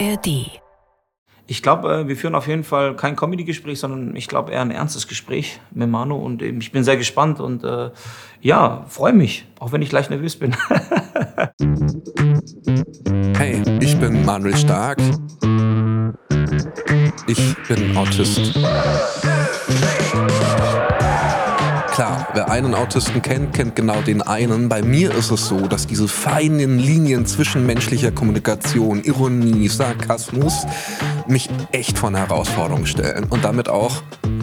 ARD. Ich glaube, äh, wir führen auf jeden Fall kein Comedy-Gespräch, sondern ich glaube eher ein ernstes Gespräch mit Manu und ich bin sehr gespannt und äh, ja, freue mich, auch wenn ich leicht nervös bin. hey, ich bin Manuel Stark. Ich bin Autist. Klar, wer einen Autisten kennt, kennt genau den einen. Bei mir ist es so, dass diese feinen Linien zwischen menschlicher Kommunikation, Ironie, Sarkasmus mich echt vor eine Herausforderung stellen und damit auch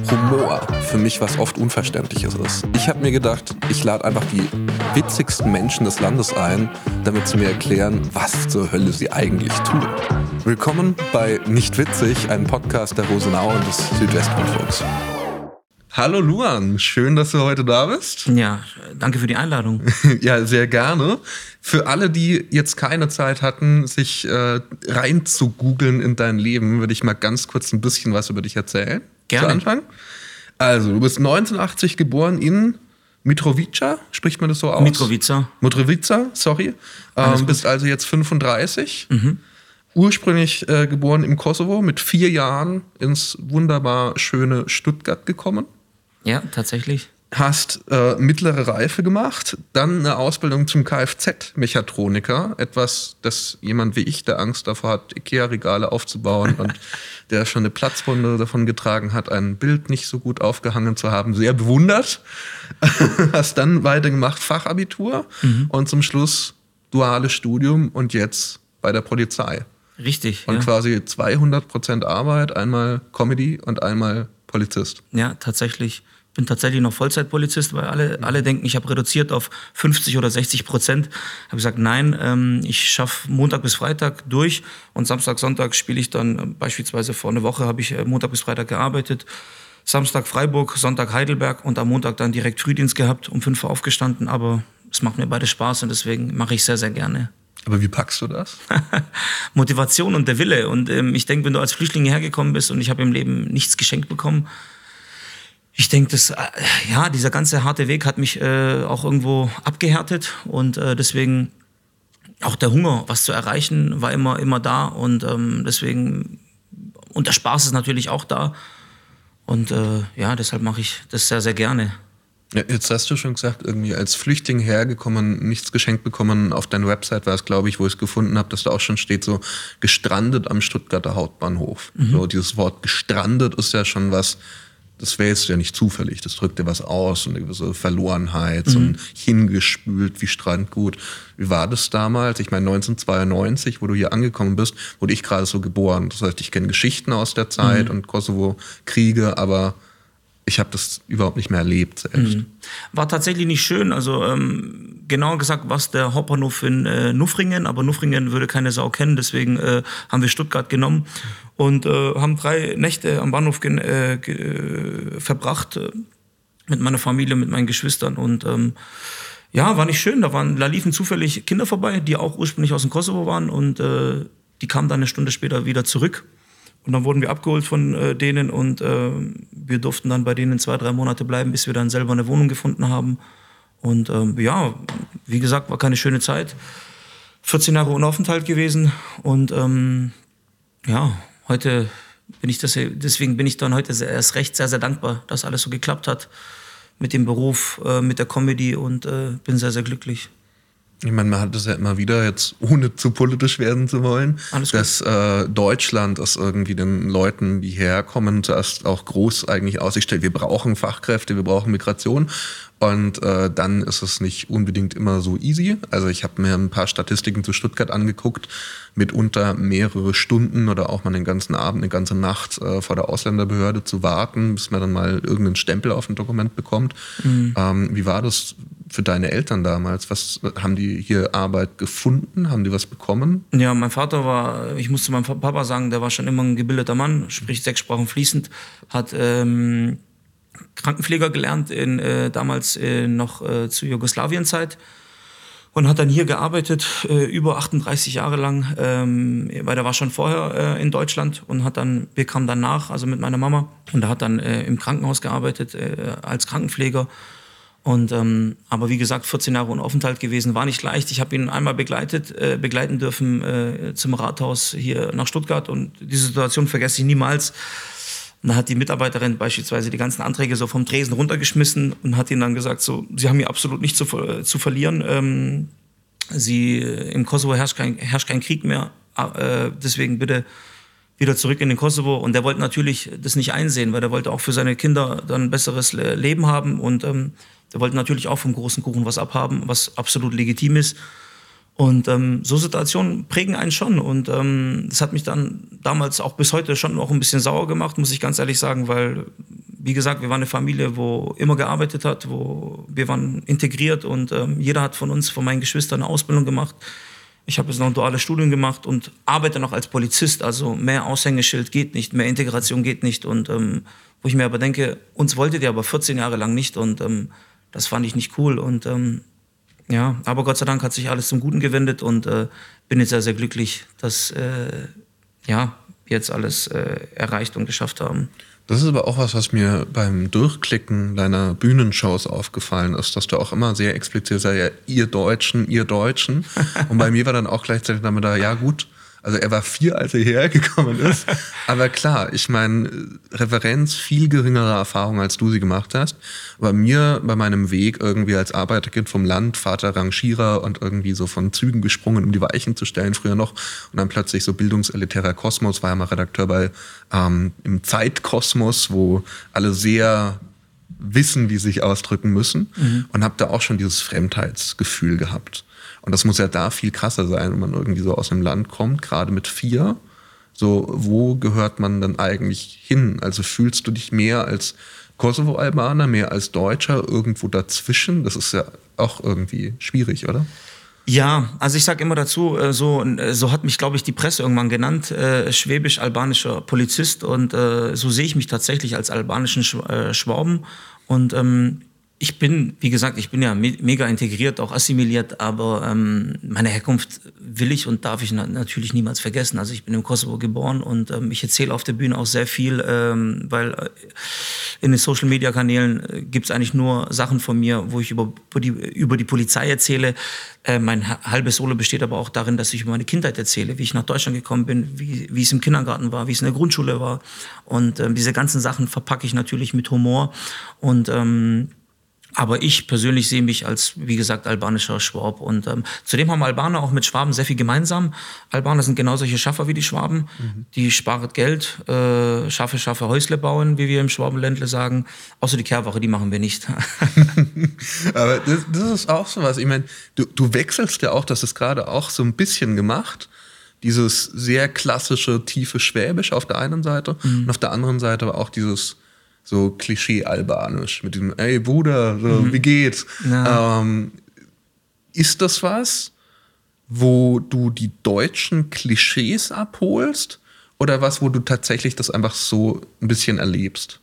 Humor für mich was oft Unverständliches ist. Ich habe mir gedacht, ich lade einfach die witzigsten Menschen des Landes ein, damit sie mir erklären, was zur Hölle sie eigentlich tun. Willkommen bei Nicht Witzig, einem Podcast der Rosenau und des Südwestrundfunks. Hallo Luan, schön, dass du heute da bist. Ja, danke für die Einladung. ja, sehr gerne. Für alle, die jetzt keine Zeit hatten, sich äh, rein zu googeln in dein Leben, würde ich mal ganz kurz ein bisschen was über dich erzählen. Gerne. Zu Anfang. Also, du bist 1980 geboren in Mitrovica, spricht man das so aus? Mitrovica. Mitrovica, sorry. Ähm, bist also jetzt 35. Mhm. Ursprünglich äh, geboren im Kosovo, mit vier Jahren ins wunderbar schöne Stuttgart gekommen. Ja, tatsächlich. Hast äh, mittlere Reife gemacht, dann eine Ausbildung zum Kfz-Mechatroniker. Etwas, das jemand wie ich, der Angst davor hat, Ikea-Regale aufzubauen und der schon eine Platzwunde davon getragen hat, ein Bild nicht so gut aufgehangen zu haben, sehr bewundert. Hast dann weitergemacht Fachabitur mhm. und zum Schluss duales Studium und jetzt bei der Polizei. Richtig. Und ja. quasi 200 Prozent Arbeit, einmal Comedy und einmal Polizist. Ja, tatsächlich. Ich bin tatsächlich noch Vollzeitpolizist, weil alle, alle denken, ich habe reduziert auf 50 oder 60 Prozent. Habe gesagt, nein, ähm, ich schaffe Montag bis Freitag durch und Samstag, Sonntag spiele ich dann äh, beispielsweise vor einer Woche habe ich äh, Montag bis Freitag gearbeitet. Samstag Freiburg, Sonntag Heidelberg und am Montag dann direkt Frühdienst gehabt, um 5 Uhr aufgestanden. Aber es macht mir beide Spaß und deswegen mache ich sehr, sehr gerne. Aber wie packst du das? Motivation und der Wille. Und ähm, ich denke, wenn du als Flüchtling hergekommen bist und ich habe im Leben nichts geschenkt bekommen, ich denke, dass äh, ja dieser ganze harte Weg hat mich äh, auch irgendwo abgehärtet und äh, deswegen auch der Hunger, was zu erreichen, war immer immer da und ähm, deswegen und der Spaß ist natürlich auch da und äh, ja, deshalb mache ich das sehr sehr gerne. Jetzt hast du schon gesagt, irgendwie als Flüchtling hergekommen, nichts geschenkt bekommen. Auf deiner Website war es, glaube ich, wo ich es gefunden habe, dass da auch schon steht, so gestrandet am Stuttgarter Hauptbahnhof. Mhm. So, dieses Wort gestrandet ist ja schon was, das wäre jetzt ja nicht zufällig. Das drückt dir was aus, und eine gewisse Verlorenheit, mhm. so ein hingespült wie Strandgut. Wie war das damals? Ich meine, 1992, wo du hier angekommen bist, wurde ich gerade so geboren. Das heißt, ich kenne Geschichten aus der Zeit mhm. und Kosovo-Kriege, aber ich habe das überhaupt nicht mehr erlebt selbst. Mhm. War tatsächlich nicht schön. Also ähm, genauer gesagt war es der Hauptbahnhof in äh, Nuffringen, aber Nuffringen würde keine Sau kennen, deswegen äh, haben wir Stuttgart genommen und äh, haben drei Nächte am Bahnhof äh, äh, verbracht äh, mit meiner Familie, mit meinen Geschwistern und ähm, ja, war nicht schön. Da, waren, da liefen zufällig Kinder vorbei, die auch ursprünglich aus dem Kosovo waren und die kamen dann eine Stunde später wieder zurück und dann wurden wir abgeholt von äh, denen und äh, wir durften dann bei denen zwei, drei Monate bleiben, bis wir dann selber eine Wohnung gefunden haben. Und ähm, ja, wie gesagt, war keine schöne Zeit. 14 Jahre ohne Aufenthalt gewesen und ähm, ja, heute bin ich das, deswegen bin ich dann heute erst recht sehr, sehr dankbar, dass alles so geklappt hat mit dem Beruf, äh, mit der Comedy und äh, bin sehr, sehr glücklich. Ich meine, man hat es ja immer wieder, jetzt ohne zu politisch werden zu wollen, dass äh, Deutschland es irgendwie den Leuten, die herkommen, zuerst auch groß eigentlich Aussicht stellt, wir brauchen Fachkräfte, wir brauchen Migration. Und äh, dann ist es nicht unbedingt immer so easy. Also ich habe mir ein paar Statistiken zu Stuttgart angeguckt, mitunter mehrere Stunden oder auch mal den ganzen Abend, eine ganze Nacht äh, vor der Ausländerbehörde zu warten, bis man dann mal irgendeinen Stempel auf ein Dokument bekommt. Mhm. Ähm, wie war das für deine Eltern damals? Was haben die hier Arbeit gefunden? Haben die was bekommen? Ja, mein Vater war, ich musste meinem Papa sagen, der war schon immer ein gebildeter Mann, spricht sechs Sprachen fließend, hat ähm, Krankenpfleger gelernt, in, äh, damals äh, noch äh, zur Jugoslawienzeit und hat dann hier gearbeitet, äh, über 38 Jahre lang, ähm, weil er war schon vorher äh, in Deutschland und hat dann, wir kamen dann nach, also mit meiner Mama und er hat dann äh, im Krankenhaus gearbeitet äh, als Krankenpfleger Und ähm, aber wie gesagt, 14 Jahre ohne Aufenthalt gewesen, war nicht leicht. Ich habe ihn einmal begleitet, äh, begleiten dürfen äh, zum Rathaus hier nach Stuttgart und diese Situation vergesse ich niemals. Und da hat die Mitarbeiterin beispielsweise die ganzen Anträge so vom Tresen runtergeschmissen und hat ihnen dann gesagt, so, sie haben hier absolut nichts zu, zu verlieren. Ähm, sie, im Kosovo herrscht kein, herrscht kein Krieg mehr, äh, deswegen bitte wieder zurück in den Kosovo. Und der wollte natürlich das nicht einsehen, weil der wollte auch für seine Kinder dann ein besseres Leben haben und ähm, der wollte natürlich auch vom großen Kuchen was abhaben, was absolut legitim ist. Und ähm, so Situationen prägen einen schon. Und ähm, das hat mich dann damals auch bis heute schon auch ein bisschen sauer gemacht, muss ich ganz ehrlich sagen, weil, wie gesagt, wir waren eine Familie, wo immer gearbeitet hat, wo wir waren integriert und ähm, jeder hat von uns, von meinen Geschwistern eine Ausbildung gemacht. Ich habe jetzt noch ein duales Studium gemacht und arbeite noch als Polizist. Also mehr Aushängeschild geht nicht, mehr Integration geht nicht. Und ähm, wo ich mir aber denke, uns wolltet ihr aber 14 Jahre lang nicht. Und ähm, das fand ich nicht cool. Und ähm, ja, aber Gott sei Dank hat sich alles zum Guten gewendet und äh, bin jetzt sehr, sehr glücklich, dass äh, ja, wir jetzt alles äh, erreicht und geschafft haben. Das ist aber auch was, was mir beim Durchklicken deiner Bühnenshows aufgefallen ist, dass du auch immer sehr explizit sagst, ja, ihr Deutschen, ihr Deutschen. Und bei mir war dann auch gleichzeitig damit da, ja gut, also er war vier, als er hierher gekommen ist. Aber klar, ich meine, Referenz, viel geringere Erfahrung, als du sie gemacht hast. Aber mir bei meinem Weg irgendwie als Arbeiterkind vom Land, Vater Rangierer und irgendwie so von Zügen gesprungen, um die Weichen zu stellen, früher noch. Und dann plötzlich so bildungselitärer Kosmos, war ja mal Redakteur bei ähm, im Zeitkosmos, wo alle sehr wissen, wie sie sich ausdrücken müssen. Mhm. Und habe da auch schon dieses Fremdheitsgefühl gehabt. Und das muss ja da viel krasser sein, wenn man irgendwie so aus einem Land kommt, gerade mit vier. So, wo gehört man dann eigentlich hin? Also fühlst du dich mehr als Kosovo-Albaner, mehr als Deutscher, irgendwo dazwischen? Das ist ja auch irgendwie schwierig, oder? Ja, also ich sage immer dazu, äh, so, äh, so hat mich, glaube ich, die Presse irgendwann genannt, äh, schwäbisch-albanischer Polizist. Und äh, so sehe ich mich tatsächlich als albanischen Schwaben. Und ähm, ich bin, wie gesagt, ich bin ja me mega integriert, auch assimiliert, aber ähm, meine Herkunft will ich und darf ich na natürlich niemals vergessen. Also ich bin im Kosovo geboren und ähm, ich erzähle auf der Bühne auch sehr viel, ähm, weil äh, in den Social-Media-Kanälen äh, gibt es eigentlich nur Sachen von mir, wo ich über, über, die, über die Polizei erzähle. Äh, mein halbes Solo besteht aber auch darin, dass ich über meine Kindheit erzähle, wie ich nach Deutschland gekommen bin, wie, wie es im Kindergarten war, wie es in der Grundschule war. Und ähm, diese ganzen Sachen verpacke ich natürlich mit Humor und ähm, aber ich persönlich sehe mich als, wie gesagt, albanischer Schwab. Und ähm, zudem haben Albaner auch mit Schwaben sehr viel gemeinsam. Albaner sind genau solche Schaffer wie die Schwaben. Mhm. Die sparen Geld, äh, schaffe, schaffe Häusle bauen, wie wir im Schwabenländle sagen. Außer die Kehrwache, die machen wir nicht. Aber das, das, ist auch so was. Ich meine, du, du wechselst ja auch, das ist gerade auch so ein bisschen gemacht. Dieses sehr klassische, tiefe Schwäbisch auf der einen Seite mhm. und auf der anderen Seite auch dieses so Klischee-albanisch mit dem, ey Bruder, so, mhm. wie geht's? Ähm, ist das was, wo du die deutschen Klischees abholst oder was, wo du tatsächlich das einfach so ein bisschen erlebst?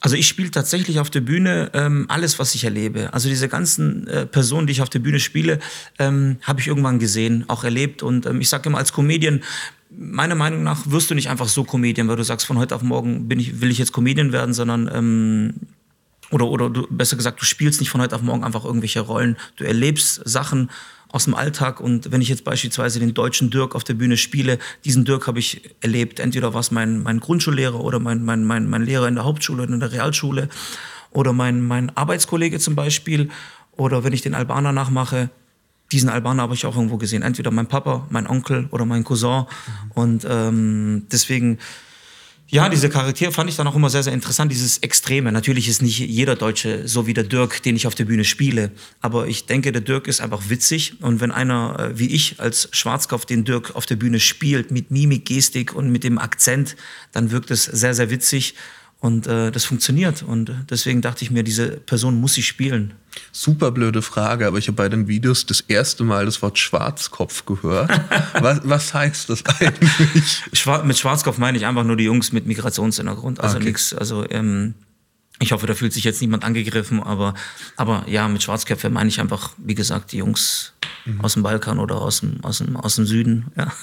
Also ich spiele tatsächlich auf der Bühne ähm, alles, was ich erlebe. Also diese ganzen äh, Personen, die ich auf der Bühne spiele, ähm, habe ich irgendwann gesehen, auch erlebt. Und ähm, ich sage immer als Comedian, meiner Meinung nach wirst du nicht einfach so Comedian, weil du sagst, von heute auf morgen ich, will ich jetzt Comedian werden, sondern ähm, oder, oder du, besser gesagt, du spielst nicht von heute auf morgen einfach irgendwelche Rollen. Du erlebst Sachen aus dem Alltag und wenn ich jetzt beispielsweise den deutschen Dirk auf der Bühne spiele, diesen Dirk habe ich erlebt. Entweder war es mein, mein Grundschullehrer oder mein, mein, mein, mein Lehrer in der Hauptschule oder in der Realschule oder mein, mein Arbeitskollege zum Beispiel oder wenn ich den Albaner nachmache, diesen Albaner habe ich auch irgendwo gesehen. Entweder mein Papa, mein Onkel oder mein Cousin. Mhm. Und ähm, deswegen, ja, diese Charaktere fand ich dann auch immer sehr, sehr interessant, dieses Extreme. Natürlich ist nicht jeder Deutsche so wie der Dirk, den ich auf der Bühne spiele. Aber ich denke, der Dirk ist einfach witzig. Und wenn einer äh, wie ich als Schwarzkopf den Dirk auf der Bühne spielt, mit Mimik, Gestik und mit dem Akzent, dann wirkt es sehr, sehr witzig. Und äh, das funktioniert. Und deswegen dachte ich mir, diese Person muss ich spielen. Super blöde Frage, aber ich habe bei den Videos das erste Mal das Wort Schwarzkopf gehört. was, was heißt das eigentlich? Schwar mit Schwarzkopf meine ich einfach nur die Jungs mit Migrationshintergrund. Also okay. nichts, also ähm, ich hoffe, da fühlt sich jetzt niemand angegriffen, aber, aber ja, mit Schwarzköpfe meine ich einfach, wie gesagt, die Jungs mhm. aus dem Balkan oder aus dem, aus dem, aus dem Süden. Ja.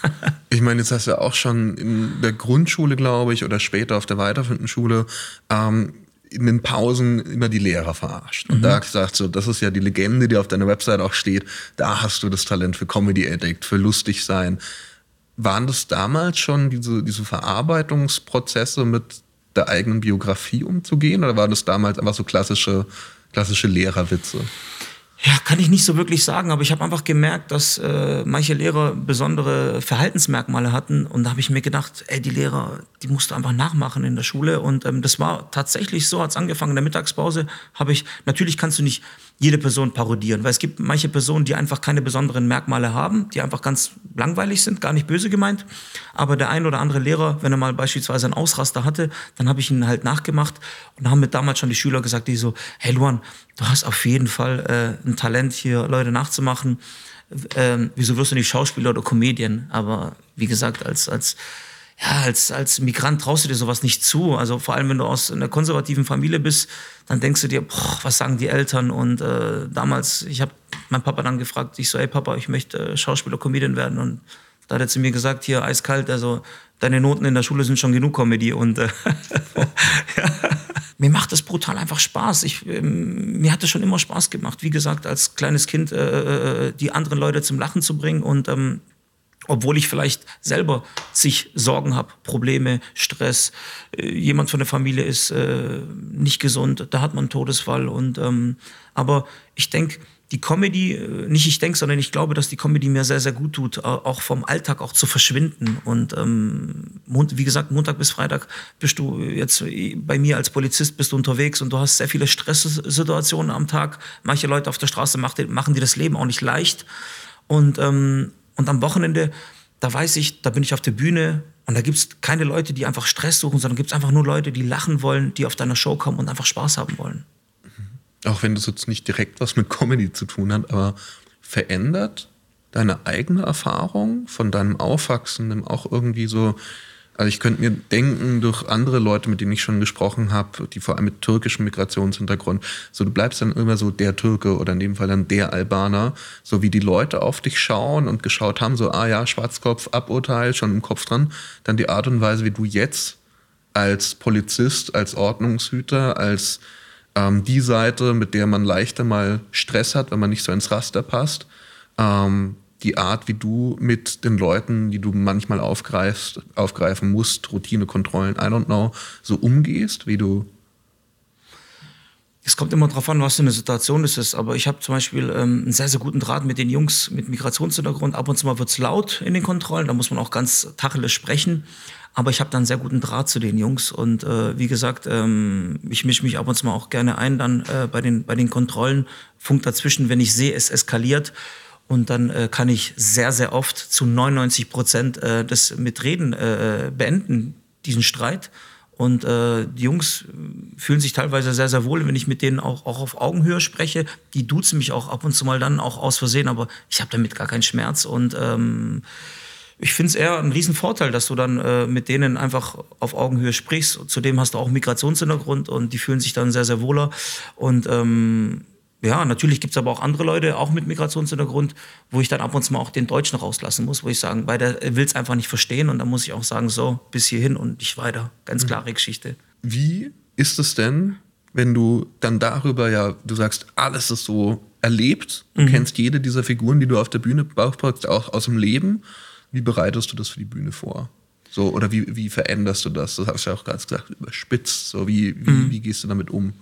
Ich meine, jetzt hast du ja auch schon in der Grundschule, glaube ich, oder später auf der weiterführenden Schule ähm, in den Pausen immer die Lehrer verarscht. Und mhm. da gesagt, so, das ist ja die Legende, die auf deiner Website auch steht. Da hast du das Talent für Comedy Addict, für lustig sein. Waren das damals schon diese, diese Verarbeitungsprozesse mit der eigenen Biografie umzugehen? Oder waren das damals einfach so klassische, klassische Lehrerwitze? Ja, kann ich nicht so wirklich sagen, aber ich habe einfach gemerkt, dass äh, manche Lehrer besondere Verhaltensmerkmale hatten und da habe ich mir gedacht, ey, die Lehrer, die musst du einfach nachmachen in der Schule und ähm, das war tatsächlich so, hat's angefangen in der Mittagspause, habe ich, natürlich kannst du nicht jede Person parodieren, weil es gibt manche Personen, die einfach keine besonderen Merkmale haben, die einfach ganz langweilig sind, gar nicht böse gemeint. Aber der ein oder andere Lehrer, wenn er mal beispielsweise einen Ausraster hatte, dann habe ich ihn halt nachgemacht und haben mir damals schon die Schüler gesagt, die so, hey Luan, du hast auf jeden Fall äh, ein Talent hier, Leute nachzumachen. Ähm, wieso wirst du nicht Schauspieler oder Comedian? Aber wie gesagt, als, als ja, als, als Migrant traust du dir sowas nicht zu. Also vor allem, wenn du aus einer konservativen Familie bist, dann denkst du dir, boah, was sagen die Eltern? Und äh, damals, ich habe meinen Papa dann gefragt, ich so, ey Papa, ich möchte äh, Schauspieler, Comedian werden. Und da hat er zu mir gesagt, hier eiskalt, also deine Noten in der Schule sind schon genug Comedy. Und äh, ja. mir macht das brutal einfach Spaß. Ich, ähm, mir hat es schon immer Spaß gemacht, wie gesagt, als kleines Kind äh, äh die anderen Leute zum Lachen zu bringen und ähm, obwohl ich vielleicht selber sich Sorgen habe, Probleme, Stress, äh, jemand von der Familie ist äh, nicht gesund, da hat man einen Todesfall. Und, ähm, aber ich denke, die Comedy, äh, nicht ich denke, sondern ich glaube, dass die Comedy mir sehr, sehr gut tut, auch vom Alltag auch zu verschwinden. Und ähm, wie gesagt, Montag bis Freitag bist du jetzt bei mir als Polizist bist du unterwegs und du hast sehr viele Stresssituationen am Tag. Manche Leute auf der Straße machen dir das Leben auch nicht leicht. Und ähm, und am Wochenende, da weiß ich, da bin ich auf der Bühne und da gibt es keine Leute, die einfach Stress suchen, sondern gibt es einfach nur Leute, die lachen wollen, die auf deiner Show kommen und einfach Spaß haben wollen. Mhm. Auch wenn das jetzt nicht direkt was mit Comedy zu tun hat, aber verändert deine eigene Erfahrung von deinem Aufwachsen auch irgendwie so also ich könnte mir denken, durch andere Leute, mit denen ich schon gesprochen habe, die vor allem mit türkischem Migrationshintergrund, so du bleibst dann immer so der Türke oder in dem Fall dann der Albaner, so wie die Leute auf dich schauen und geschaut haben, so, ah ja, Schwarzkopf, Aburteil, schon im Kopf dran, dann die Art und Weise, wie du jetzt als Polizist, als Ordnungshüter, als ähm, die Seite, mit der man leichter mal Stress hat, wenn man nicht so ins Raster passt, ähm, die Art, wie du mit den Leuten, die du manchmal aufgreifst, aufgreifen musst, Routinekontrollen, I don't know, so umgehst, wie du es kommt immer darauf an, was für eine Situation es ist. Aber ich habe zum Beispiel ähm, einen sehr, sehr guten Draht mit den Jungs mit Migrationshintergrund. Ab und zu mal wird es laut in den Kontrollen, da muss man auch ganz tacheles sprechen. Aber ich habe dann einen sehr guten Draht zu den Jungs. Und äh, wie gesagt, ähm, ich mische mich ab und zu mal auch gerne ein dann äh, bei, den, bei den Kontrollen. Funk dazwischen, wenn ich sehe, es eskaliert. Und dann äh, kann ich sehr, sehr oft zu 99 Prozent äh, das mit Reden äh, beenden, diesen Streit. Und äh, die Jungs fühlen sich teilweise sehr, sehr wohl, wenn ich mit denen auch, auch auf Augenhöhe spreche. Die duzen mich auch ab und zu mal dann auch aus Versehen, aber ich habe damit gar keinen Schmerz. Und ähm, ich finde es eher ein Riesenvorteil, dass du dann äh, mit denen einfach auf Augenhöhe sprichst. Zudem hast du auch Migrationshintergrund und die fühlen sich dann sehr, sehr wohler. Und ähm, ja, natürlich gibt es aber auch andere Leute, auch mit Migrationshintergrund, wo ich dann ab und zu mal auch den Deutschen rauslassen muss, wo ich sagen, weil der will es einfach nicht verstehen und dann muss ich auch sagen, so, bis hierhin und nicht weiter. Ganz mhm. klare Geschichte. Wie ist es denn, wenn du dann darüber ja, du sagst, alles ist so erlebt, du mhm. kennst jede dieser Figuren, die du auf der Bühne baust, auch aus dem Leben. Wie bereitest du das für die Bühne vor? So, oder wie, wie veränderst du das? Das hast du ja auch gerade gesagt, überspitzt. So, wie, wie, mhm. wie gehst du damit um?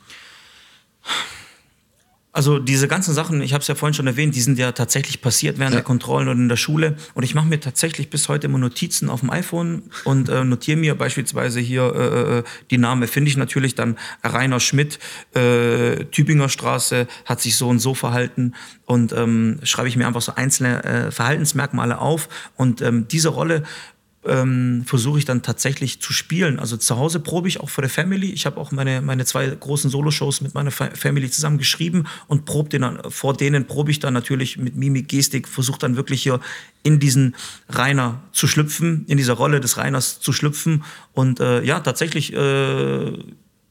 Also diese ganzen Sachen, ich habe es ja vorhin schon erwähnt, die sind ja tatsächlich passiert während ja. der Kontrollen und in der Schule. Und ich mache mir tatsächlich bis heute immer Notizen auf dem iPhone und äh, notiere mir beispielsweise hier äh, äh, die Namen. Finde ich natürlich dann Rainer Schmidt, äh, Tübinger Straße, hat sich so und so verhalten. Und ähm, schreibe ich mir einfach so einzelne äh, Verhaltensmerkmale auf. Und ähm, diese Rolle ähm, versuche ich dann tatsächlich zu spielen. Also zu Hause probe ich auch vor der Family. Ich habe auch meine, meine zwei großen Solo-Shows mit meiner Family zusammen geschrieben und probe den dann, vor denen probe ich dann natürlich mit Mimik, Gestik, versuche dann wirklich hier in diesen Rainer zu schlüpfen, in dieser Rolle des Rainers zu schlüpfen. Und äh, ja, tatsächlich äh,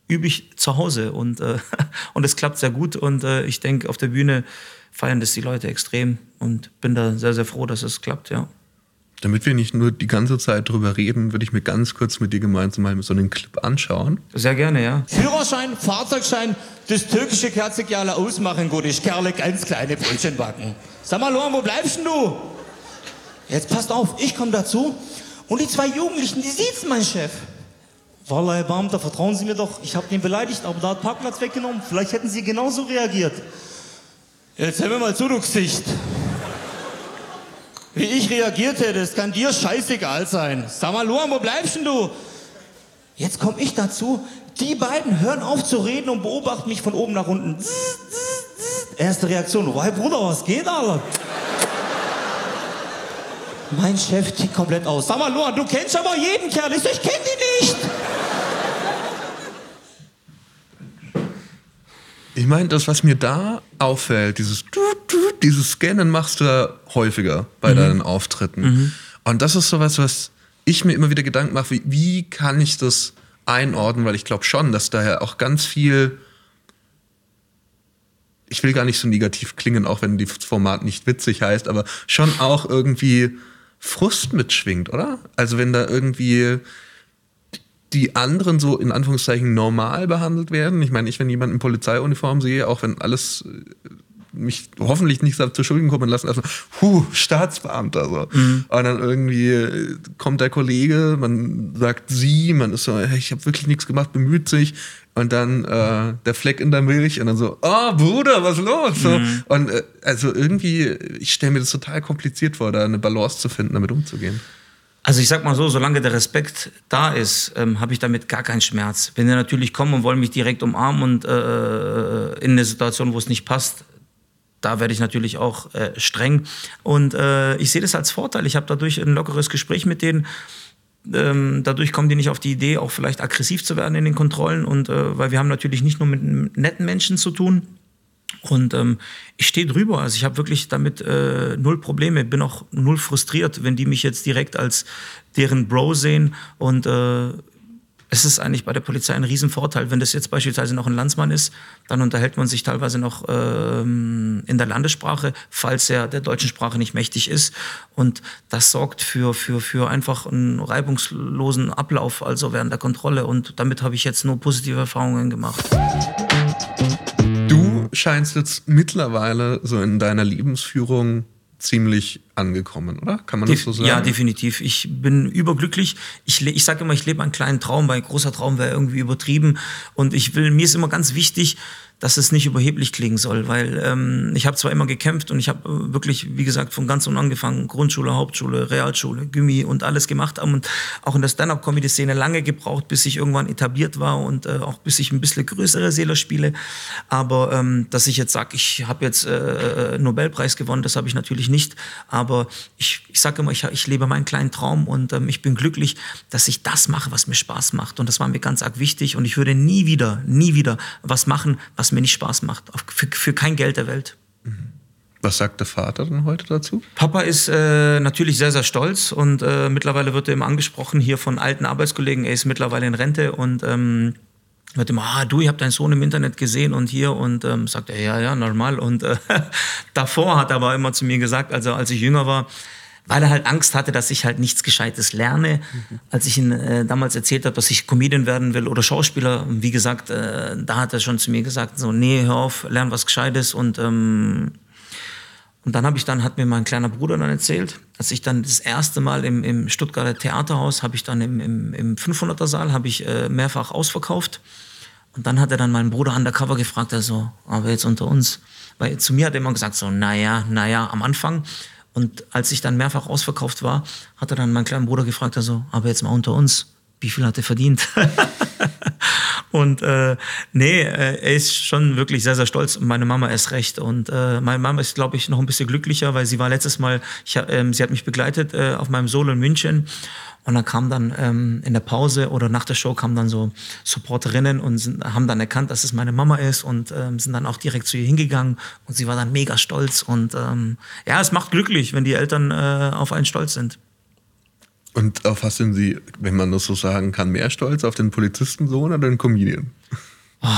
übe ich zu Hause und, äh, und es klappt sehr gut. Und äh, ich denke, auf der Bühne feiern das die Leute extrem und bin da sehr, sehr froh, dass es klappt, ja. Damit wir nicht nur die ganze Zeit drüber reden, würde ich mir ganz kurz mit dir gemeinsam mal so einen Clip anschauen. Sehr gerne, ja. Führerschein, Fahrzeugschein, das türkische Kerzegerle ausmachen, gut, ich Kerle ganz kleine Brötchen backen. Sag mal, Lohan, wo bleibst denn du? Jetzt passt auf, ich komme dazu und die zwei Jugendlichen, die sieht's, mein Chef. Wallah, Herr Beamter, vertrauen Sie mir doch, ich habe den beleidigt, aber da hat Parkplatz weggenommen. Vielleicht hätten Sie genauso reagiert. Jetzt hör mir mal zu, du Gesicht. Wie ich reagiert hätte, das kann dir scheißegal sein. Sag mal, Luan, wo bleibst denn du? Jetzt komme ich dazu. Die beiden hören auf zu reden und beobachten mich von oben nach unten. Erste Reaktion, hey Bruder, was geht, Alter? Mein Chef tickt komplett aus. Sag mal, Luan, du kennst aber jeden Kerl. Ich, so, ich kenn die nicht. Ich meine, das, was mir da auffällt, dieses, dieses Scannen machst du ja häufiger bei mhm. deinen Auftritten. Mhm. Und das ist sowas, was ich mir immer wieder Gedanken mache, wie, wie kann ich das einordnen, weil ich glaube schon, dass daher auch ganz viel, ich will gar nicht so negativ klingen, auch wenn das Format nicht witzig heißt, aber schon auch irgendwie Frust mitschwingt, oder? Also wenn da irgendwie die anderen so in Anführungszeichen normal behandelt werden. Ich meine, ich, wenn jemand in Polizeiuniform sehe, auch wenn alles äh, mich hoffentlich nicht zu Schulden kommen lassen, also, puh, Staatsbeamter, so. Mhm. Und dann irgendwie äh, kommt der Kollege, man sagt sie, man ist so, hey, ich habe wirklich nichts gemacht, bemüht sich. Und dann äh, der Fleck in der Milch und dann so, oh Bruder, was los? So. Mhm. Und äh, also irgendwie, ich stelle mir das total kompliziert vor, da eine Balance zu finden, damit umzugehen. Also ich sag mal so, solange der Respekt da ist, ähm, habe ich damit gar keinen Schmerz. Wenn die natürlich kommen und wollen mich direkt umarmen und äh, in eine Situation, wo es nicht passt, da werde ich natürlich auch äh, streng. Und äh, ich sehe das als Vorteil. Ich habe dadurch ein lockeres Gespräch mit denen. Ähm, dadurch kommen die nicht auf die Idee, auch vielleicht aggressiv zu werden in den Kontrollen. Und äh, weil wir haben natürlich nicht nur mit netten Menschen zu tun, und ähm, ich stehe drüber. Also ich habe wirklich damit äh, null Probleme, bin auch null frustriert, wenn die mich jetzt direkt als deren Bro sehen. Und äh, es ist eigentlich bei der Polizei ein Riesenvorteil. Wenn das jetzt beispielsweise noch ein Landsmann ist, dann unterhält man sich teilweise noch ähm, in der Landessprache, falls er der deutschen Sprache nicht mächtig ist. Und das sorgt für, für, für einfach einen reibungslosen Ablauf, also während der Kontrolle. Und damit habe ich jetzt nur positive Erfahrungen gemacht scheinst jetzt mittlerweile so in deiner Lebensführung ziemlich angekommen, oder? Kann man das so sagen? Ja, definitiv. Ich bin überglücklich. Ich, ich sage immer, ich lebe einen kleinen Traum, weil ein großer Traum wäre irgendwie übertrieben. Und ich will, mir ist immer ganz wichtig, dass es nicht überheblich klingen soll, weil ähm, ich habe zwar immer gekämpft und ich habe äh, wirklich, wie gesagt, von ganz unten angefangen, Grundschule, Hauptschule, Realschule, Gimmi und alles gemacht haben und auch in der Stand-Up-Comedy-Szene lange gebraucht, bis ich irgendwann etabliert war und äh, auch bis ich ein bisschen größere Seele spiele. Aber ähm, dass ich jetzt sage, ich habe jetzt äh, Nobelpreis gewonnen, das habe ich natürlich nicht. Aber ich, ich sage immer, ich, ich lebe meinen kleinen Traum und ähm, ich bin glücklich, dass ich das mache, was mir Spaß macht. Und das war mir ganz arg wichtig. Und ich würde nie wieder, nie wieder was machen, was mir nicht Spaß macht. Für, für kein Geld der Welt. Was sagt der Vater denn heute dazu? Papa ist äh, natürlich sehr, sehr stolz und äh, mittlerweile wird er immer angesprochen hier von alten Arbeitskollegen. Er ist mittlerweile in Rente und ähm, wird immer, ah, du, ich habe deinen Sohn im Internet gesehen und hier und ähm, sagt er, ja, ja, normal. Und äh, davor hat er aber immer zu mir gesagt, also als ich jünger war, weil er halt Angst hatte, dass ich halt nichts Gescheites lerne. Mhm. Als ich ihm äh, damals erzählt habe, dass ich Comedian werden will oder Schauspieler, wie gesagt, äh, da hat er schon zu mir gesagt, so, nee, hör auf, lern was Gescheites und ähm, und dann habe ich dann, hat mir mein kleiner Bruder dann erzählt, als ich dann das erste Mal im, im Stuttgarter Theaterhaus, habe ich dann im, im, im 500er Saal, habe ich äh, mehrfach ausverkauft. Und dann hat er dann meinen Bruder undercover gefragt, also, aber jetzt unter uns. Weil zu mir hat er immer gesagt, so, naja, naja, am Anfang. Und als ich dann mehrfach ausverkauft war, hat er dann meinen kleinen Bruder gefragt, also, aber jetzt mal unter uns, wie viel hat er verdient? und äh, nee, äh, er ist schon wirklich sehr, sehr stolz und meine Mama ist recht. Und äh, meine Mama ist, glaube ich, noch ein bisschen glücklicher, weil sie war letztes Mal, ich, ähm, sie hat mich begleitet äh, auf meinem Solo in München und dann kam dann ähm, in der Pause oder nach der Show kamen dann so Supporterinnen und sind, haben dann erkannt, dass es meine Mama ist und ähm, sind dann auch direkt zu ihr hingegangen und sie war dann mega stolz. Und ähm, ja, es macht glücklich, wenn die Eltern äh, auf einen stolz sind. Und auf was sind Sie, wenn man das so sagen kann, mehr stolz? Auf den Polizistensohn oder den Comedian? Oh.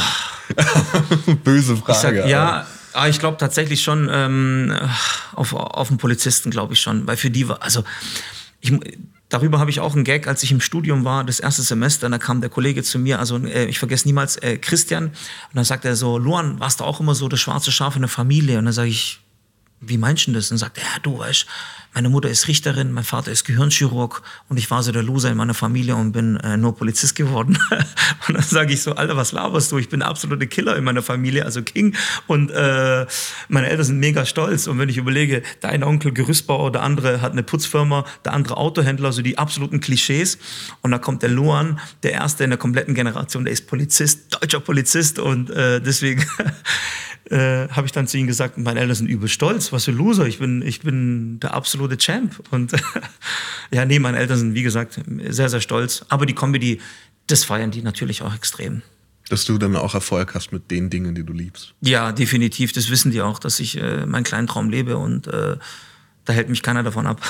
Böse Frage. Ich sag, ja, aber ich glaube tatsächlich schon ähm, auf, auf den Polizisten, glaube ich schon. Weil für die war, also ich, darüber habe ich auch einen Gag, als ich im Studium war, das erste Semester, da kam der Kollege zu mir, also äh, ich vergesse niemals äh, Christian, und dann sagt er so, Luan, warst du auch immer so das schwarze Schaf in der Familie? Und dann sage ich, wie meinst du das? Und sagt ja, du weißt, meine Mutter ist Richterin, mein Vater ist Gehirnchirurg und ich war so der Loser in meiner Familie und bin äh, nur Polizist geworden. und dann sage ich so, Alter, was laberst du? Ich bin der absolute Killer in meiner Familie, also King. Und äh, meine Eltern sind mega stolz. Und wenn ich überlege, dein Onkel Gerüstbauer, der andere hat eine Putzfirma, der andere Autohändler, so die absoluten Klischees. Und da kommt der Luan, der erste in der kompletten Generation, der ist Polizist, deutscher Polizist und äh, deswegen äh, habe ich dann zu ihnen gesagt, meine Eltern sind übel stolz, was für Loser, ich bin, ich bin der absolute Champ. Und ja, nee, meine Eltern sind, wie gesagt, sehr, sehr stolz. Aber die Comedy, das feiern die natürlich auch extrem. Dass du dann auch Erfolg hast mit den Dingen, die du liebst. Ja, definitiv. Das wissen die auch, dass ich äh, meinen kleinen Traum lebe und äh, da hält mich keiner davon ab.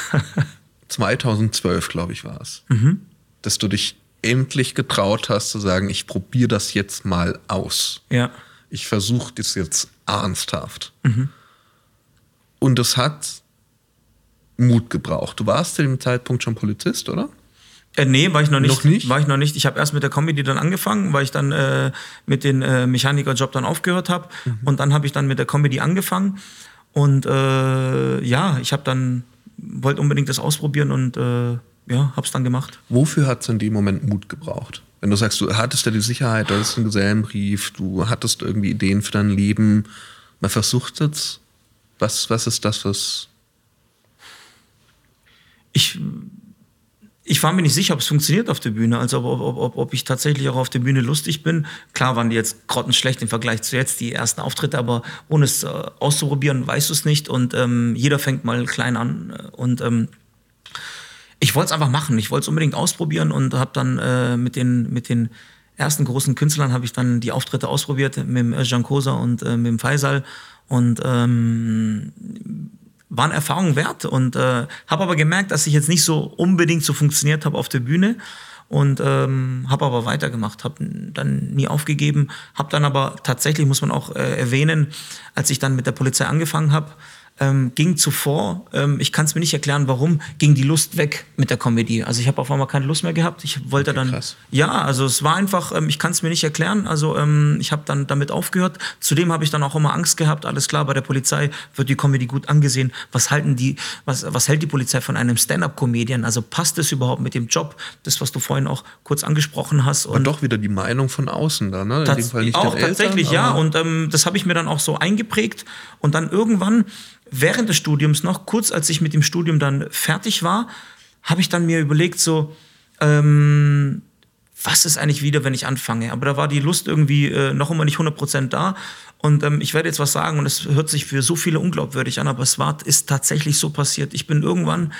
2012, glaube ich, war es. Mhm. Dass du dich endlich getraut hast zu sagen, ich probiere das jetzt mal aus. Ja ich versuche das jetzt ernsthaft. Mhm. Und das hat Mut gebraucht. Du warst zu dem Zeitpunkt schon Polizist, oder? Äh, nee, war ich noch nicht. Noch nicht? War ich noch nicht. Ich habe erst mit der Comedy dann angefangen, weil ich dann äh, mit dem äh, Mechanikerjob dann aufgehört habe. Mhm. Und dann habe ich dann mit der Comedy angefangen. Und äh, ja, ich habe dann, wollte unbedingt das ausprobieren und äh, ja, habe es dann gemacht. Wofür hat es in dem Moment Mut gebraucht? Wenn du sagst, du hattest ja die Sicherheit, du hattest einen Gesellenbrief, du hattest irgendwie Ideen für dein Leben, man versucht es. Was, was ist das, was. Ich, ich war mir nicht sicher, ob es funktioniert auf der Bühne, also ob, ob, ob, ob ich tatsächlich auch auf der Bühne lustig bin. Klar waren die jetzt grottenschlecht im Vergleich zu jetzt, die ersten Auftritte, aber ohne es äh, auszuprobieren, weißt du es nicht. Und ähm, jeder fängt mal klein an. Und ähm, ich wollte es einfach machen. Ich wollte es unbedingt ausprobieren und habe dann äh, mit, den, mit den ersten großen Künstlern habe ich dann die Auftritte ausprobiert mit dem Jean Kosa und äh, mit dem Faisal und ähm, waren Erfahrungen wert und äh, habe aber gemerkt, dass ich jetzt nicht so unbedingt so funktioniert habe auf der Bühne und ähm, habe aber weitergemacht, habe dann nie aufgegeben, habe dann aber tatsächlich, muss man auch äh, erwähnen, als ich dann mit der Polizei angefangen habe, ähm, ging zuvor, ähm, ich kann es mir nicht erklären, warum, ging die Lust weg mit der Comedy. Also ich habe auf einmal keine Lust mehr gehabt. Ich wollte okay, dann, krass. ja, also es war einfach, ähm, ich kann es mir nicht erklären. Also ähm, ich habe dann damit aufgehört. Zudem habe ich dann auch immer Angst gehabt. Alles klar, bei der Polizei wird die Comedy gut angesehen. Was halten die, was, was hält die Polizei von einem Stand-up-Comedian? Also passt es überhaupt mit dem Job? Das, was du vorhin auch kurz angesprochen hast. Und, und doch wieder die Meinung von außen da, ne? In dem Fall nicht auch tatsächlich, Eltern, ja. Und ähm, das habe ich mir dann auch so eingeprägt. Und dann irgendwann während des Studiums noch, kurz als ich mit dem Studium dann fertig war, habe ich dann mir überlegt, so, ähm, was ist eigentlich wieder, wenn ich anfange? Aber da war die Lust irgendwie äh, noch immer nicht 100% da. Und ähm, ich werde jetzt was sagen und es hört sich für so viele unglaubwürdig an, aber es war, ist tatsächlich so passiert. Ich bin irgendwann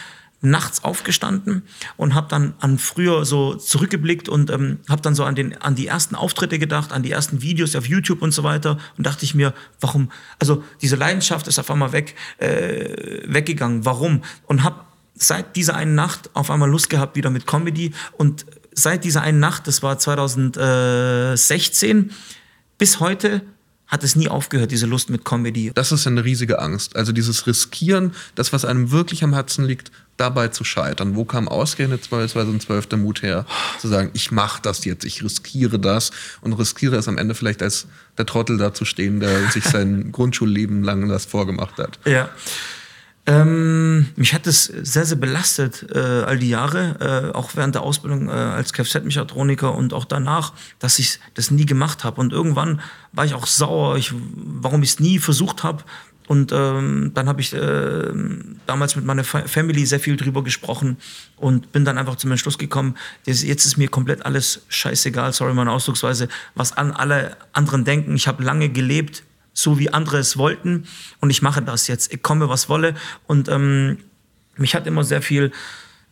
nachts aufgestanden und habe dann an früher so zurückgeblickt und ähm, habe dann so an, den, an die ersten Auftritte gedacht, an die ersten Videos auf YouTube und so weiter und dachte ich mir, warum, also diese Leidenschaft ist auf einmal weg, äh, weggegangen, warum? Und habe seit dieser einen Nacht auf einmal Lust gehabt wieder mit Comedy und seit dieser einen Nacht, das war 2016, bis heute hat es nie aufgehört, diese Lust mit Comedy. Das ist eine riesige Angst. Also dieses Riskieren, das, was einem wirklich am Herzen liegt, dabei zu scheitern. Wo kam ausgerechnet beispielsweise ein zwölfter Mut her, zu sagen, ich mache das jetzt, ich riskiere das und riskiere es am Ende vielleicht als der Trottel dazustehen, der sich sein Grundschulleben lang das vorgemacht hat. Ja. Ähm, mich hat es sehr, sehr belastet, äh, all die Jahre, äh, auch während der Ausbildung äh, als Kfz-Mechatroniker und auch danach, dass ich das nie gemacht habe. Und irgendwann war ich auch sauer, ich, warum ich es nie versucht habe, und ähm, dann habe ich äh, damals mit meiner Family sehr viel drüber gesprochen und bin dann einfach zum Entschluss gekommen, jetzt ist mir komplett alles scheißegal, sorry meine Ausdrucksweise, was an alle anderen denken. Ich habe lange gelebt, so wie andere es wollten und ich mache das jetzt. Ich komme, was wolle. Und ähm, mich hat immer sehr viel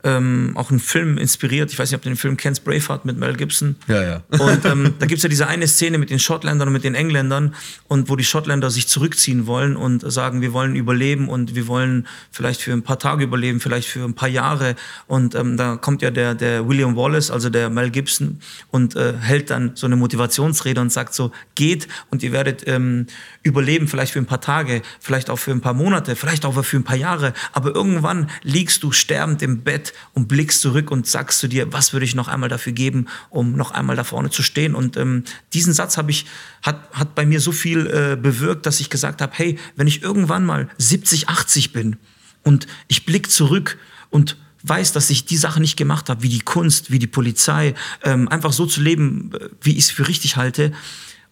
ähm, auch einen Film inspiriert. Ich weiß nicht, ob du den Film kennst, Braveheart mit Mel Gibson. Ja, ja. Und ähm, da gibt's ja diese eine Szene mit den Schottländern und mit den Engländern und wo die Schottländer sich zurückziehen wollen und sagen, wir wollen überleben und wir wollen vielleicht für ein paar Tage überleben, vielleicht für ein paar Jahre. Und ähm, da kommt ja der, der William Wallace, also der Mel Gibson, und äh, hält dann so eine Motivationsrede und sagt so, geht und ihr werdet ähm, überleben, vielleicht für ein paar Tage, vielleicht auch für ein paar Monate, vielleicht auch für ein paar Jahre, aber irgendwann liegst du sterbend im Bett und blickst zurück und sagst zu dir, was würde ich noch einmal dafür geben, um noch einmal da vorne zu stehen. Und ähm, diesen Satz habe ich, hat, hat bei mir so viel äh, bewirkt, dass ich gesagt habe, hey, wenn ich irgendwann mal 70, 80 bin und ich blick zurück und weiß, dass ich die Sache nicht gemacht habe, wie die Kunst, wie die Polizei, ähm, einfach so zu leben, äh, wie ich es für richtig halte.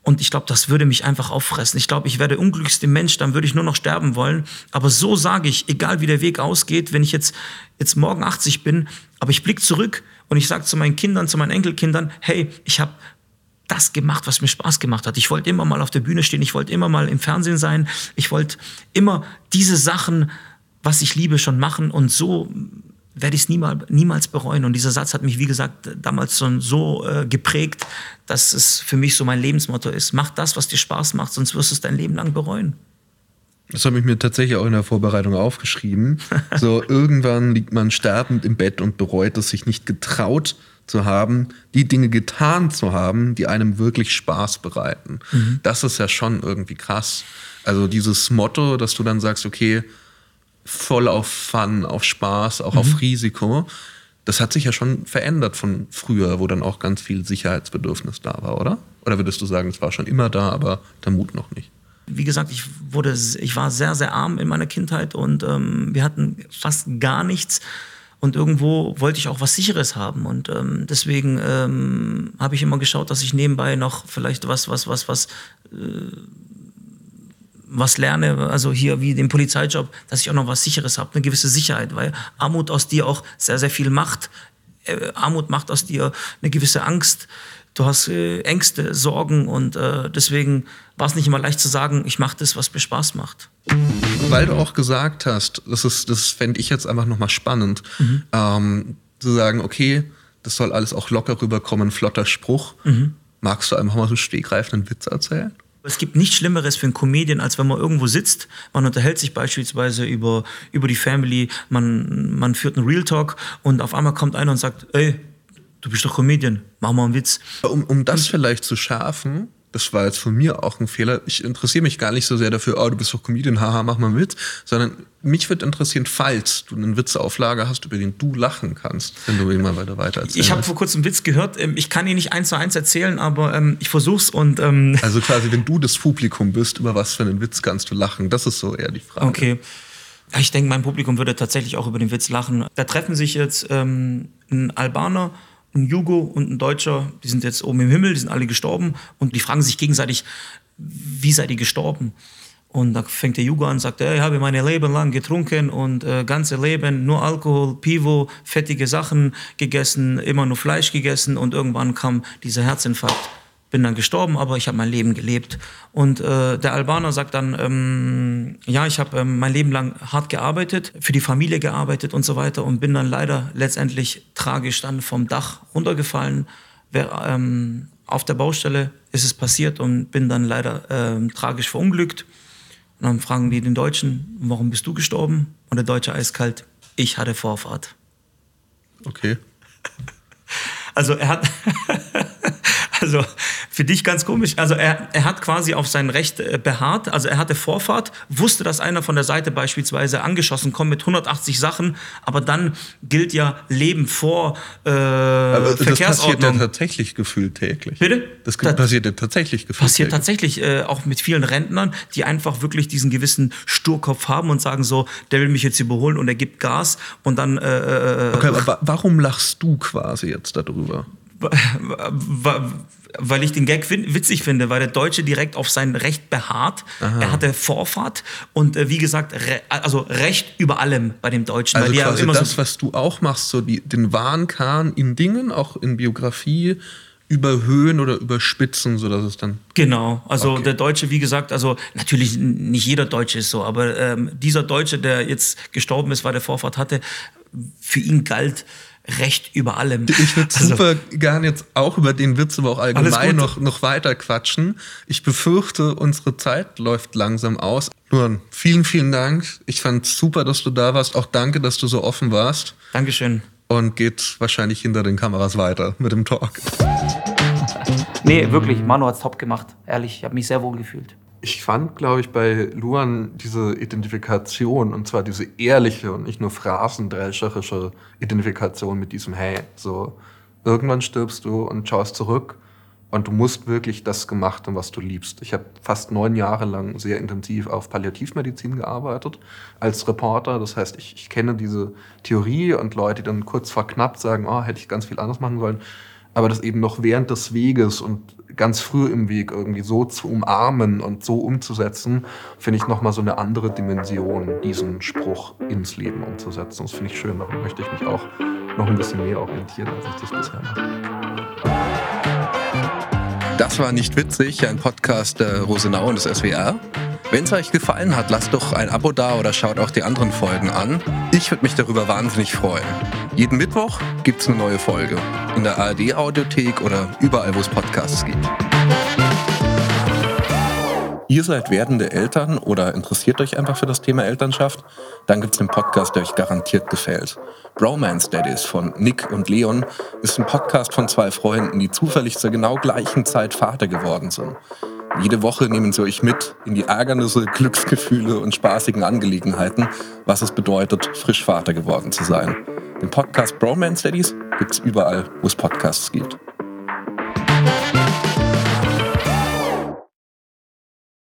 Und ich glaube, das würde mich einfach auffressen. Ich glaube, ich wäre der unglücklichste Mensch, dann würde ich nur noch sterben wollen. Aber so sage ich, egal wie der Weg ausgeht, wenn ich jetzt, jetzt morgen 80 bin, aber ich blicke zurück und ich sage zu meinen Kindern, zu meinen Enkelkindern, hey, ich habe das gemacht, was mir Spaß gemacht hat. Ich wollte immer mal auf der Bühne stehen, ich wollte immer mal im Fernsehen sein, ich wollte immer diese Sachen, was ich liebe, schon machen und so werde ich es niemals, niemals bereuen. Und dieser Satz hat mich, wie gesagt, damals schon so äh, geprägt, dass es für mich so mein Lebensmotto ist. Mach das, was dir Spaß macht, sonst wirst du es dein Leben lang bereuen. Das habe ich mir tatsächlich auch in der Vorbereitung aufgeschrieben. So, irgendwann liegt man sterbend im Bett und bereut es sich nicht getraut zu haben, die Dinge getan zu haben, die einem wirklich Spaß bereiten. Mhm. Das ist ja schon irgendwie krass. Also dieses Motto, dass du dann sagst, okay, voll auf Fun, auf Spaß, auch mhm. auf Risiko. Das hat sich ja schon verändert von früher, wo dann auch ganz viel Sicherheitsbedürfnis da war, oder? Oder würdest du sagen, es war schon immer da, aber der Mut noch nicht? Wie gesagt, ich, wurde, ich war sehr, sehr arm in meiner Kindheit und ähm, wir hatten fast gar nichts. Und irgendwo wollte ich auch was Sicheres haben. Und ähm, deswegen ähm, habe ich immer geschaut, dass ich nebenbei noch vielleicht was, was, was, was äh, was lerne, also hier wie den Polizeijob, dass ich auch noch was Sicheres habe, eine gewisse Sicherheit, weil Armut aus dir auch sehr, sehr viel macht. Äh, Armut macht aus dir eine gewisse Angst. Du hast äh, Ängste, Sorgen und äh, deswegen war es nicht immer leicht zu sagen, ich mache das, was mir Spaß macht. Weil du auch gesagt hast, das ist, das fände ich jetzt einfach nochmal spannend, mhm. ähm, zu sagen, okay, das soll alles auch locker rüberkommen, flotter Spruch. Mhm. Magst du einfach mal so stegreifenden Witz erzählen? Es gibt nichts Schlimmeres für einen Comedian, als wenn man irgendwo sitzt, man unterhält sich beispielsweise über, über die Family, man, man führt einen Real Talk und auf einmal kommt einer und sagt, ey, du bist doch Comedian, mach mal einen Witz. Um, um das vielleicht zu schärfen, das war jetzt von mir auch ein Fehler. Ich interessiere mich gar nicht so sehr dafür, oh, du bist doch Comedian, haha, mach mal mit, sondern mich würde interessieren, falls du einen Witzeauflage hast, über den du lachen kannst, wenn du ihn mal weiter weiter erzählst. Ich habe vor kurzem einen Witz gehört, ähm, ich kann ihn nicht eins zu eins erzählen, aber ähm, ich versuch's und ähm Also quasi, wenn du das Publikum bist, über was für einen Witz kannst du lachen? Das ist so eher die Frage. Okay. Ich denke, mein Publikum würde tatsächlich auch über den Witz lachen. Da treffen sich jetzt ähm, ein Albaner ein Jugo und ein Deutscher, die sind jetzt oben im Himmel, die sind alle gestorben und die fragen sich gegenseitig, wie seid ihr gestorben? Und da fängt der Jugo an sagt, ich habe mein Leben lang getrunken und äh, ganze Leben nur Alkohol, Pivo, fettige Sachen gegessen, immer nur Fleisch gegessen und irgendwann kam dieser Herzinfarkt bin dann gestorben, aber ich habe mein Leben gelebt. Und äh, der Albaner sagt dann, ähm, ja, ich habe ähm, mein Leben lang hart gearbeitet, für die Familie gearbeitet und so weiter und bin dann leider letztendlich tragisch dann vom Dach runtergefallen. Wer, ähm, auf der Baustelle ist es passiert und bin dann leider ähm, tragisch verunglückt. Und dann fragen die den Deutschen, warum bist du gestorben? Und der Deutsche eiskalt, ich hatte Vorfahrt. Okay. Also er hat, Also für dich ganz komisch. Also er, er hat quasi auf sein Recht äh, beharrt. Also er hatte Vorfahrt, wusste, dass einer von der Seite beispielsweise angeschossen kommt mit 180 Sachen, aber dann gilt ja Leben vor äh, aber Das passiert ja tatsächlich gefühlt täglich. Bitte? Das passiert ja tatsächlich gefühlt Passiert täglich. tatsächlich äh, auch mit vielen Rentnern, die einfach wirklich diesen gewissen Sturkopf haben und sagen so, der will mich jetzt überholen und er gibt Gas und dann... Äh, äh okay, aber warum lachst du quasi jetzt darüber? weil ich den Gag witzig finde, weil der Deutsche direkt auf sein Recht beharrt. Aha. Er hatte Vorfahrt und äh, wie gesagt, re also Recht über allem bei dem Deutschen. Also weil quasi immer das, so was du auch machst, so die, den Wahnkahn in Dingen, auch in Biografie, überhöhen oder überspitzen, sodass es dann. Genau, also okay. der Deutsche, wie gesagt, also natürlich nicht jeder Deutsche ist so, aber ähm, dieser Deutsche, der jetzt gestorben ist, weil der Vorfahrt hatte, für ihn galt Recht über allem. Ich würde also, super gern jetzt auch über den Witz, aber auch allgemein noch, noch weiter quatschen. Ich befürchte, unsere Zeit läuft langsam aus. Nur vielen, vielen Dank. Ich fand super, dass du da warst. Auch danke, dass du so offen warst. Dankeschön. Und geht wahrscheinlich hinter den Kameras weiter mit dem Talk. Nee, wirklich, Manu hat's top gemacht. Ehrlich, ich habe mich sehr wohl gefühlt. Ich fand, glaube ich, bei Luan diese Identifikation und zwar diese ehrliche und nicht nur phrasendrescherische Identifikation mit diesem Hey, so irgendwann stirbst du und schaust zurück und du musst wirklich das gemacht haben, was du liebst. Ich habe fast neun Jahre lang sehr intensiv auf Palliativmedizin gearbeitet als Reporter. Das heißt, ich, ich kenne diese Theorie und Leute, die dann kurz vor knapp sagen, oh, hätte ich ganz viel anders machen sollen. Aber das eben noch während des Weges und ganz früh im Weg irgendwie so zu umarmen und so umzusetzen, finde ich nochmal so eine andere Dimension, diesen Spruch ins Leben umzusetzen. Das finde ich schön. Darum möchte ich mich auch noch ein bisschen mehr orientieren, als ich das bisher mache. Das war nicht witzig, ein Podcast der Rosenau und des SWR. Wenn es euch gefallen hat, lasst doch ein Abo da oder schaut auch die anderen Folgen an. Ich würde mich darüber wahnsinnig freuen. Jeden Mittwoch gibt es eine neue Folge. In der ARD-Audiothek oder überall, wo es Podcasts gibt. Ihr seid werdende Eltern oder interessiert euch einfach für das Thema Elternschaft? Dann gibt es einen Podcast, der euch garantiert gefällt. Bromance Daddies von Nick und Leon ist ein Podcast von zwei Freunden, die zufällig zur genau gleichen Zeit Vater geworden sind. Jede Woche nehmen sie euch mit in die Ärgernisse, Glücksgefühle und spaßigen Angelegenheiten, was es bedeutet, frisch Vater geworden zu sein. Den Podcast Bromance Daddies gibt es überall, wo es Podcasts gibt.